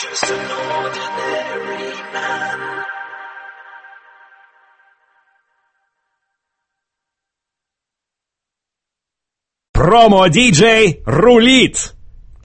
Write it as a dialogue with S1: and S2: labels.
S1: Just an ordinary man.
S2: Промо-диджей рулит!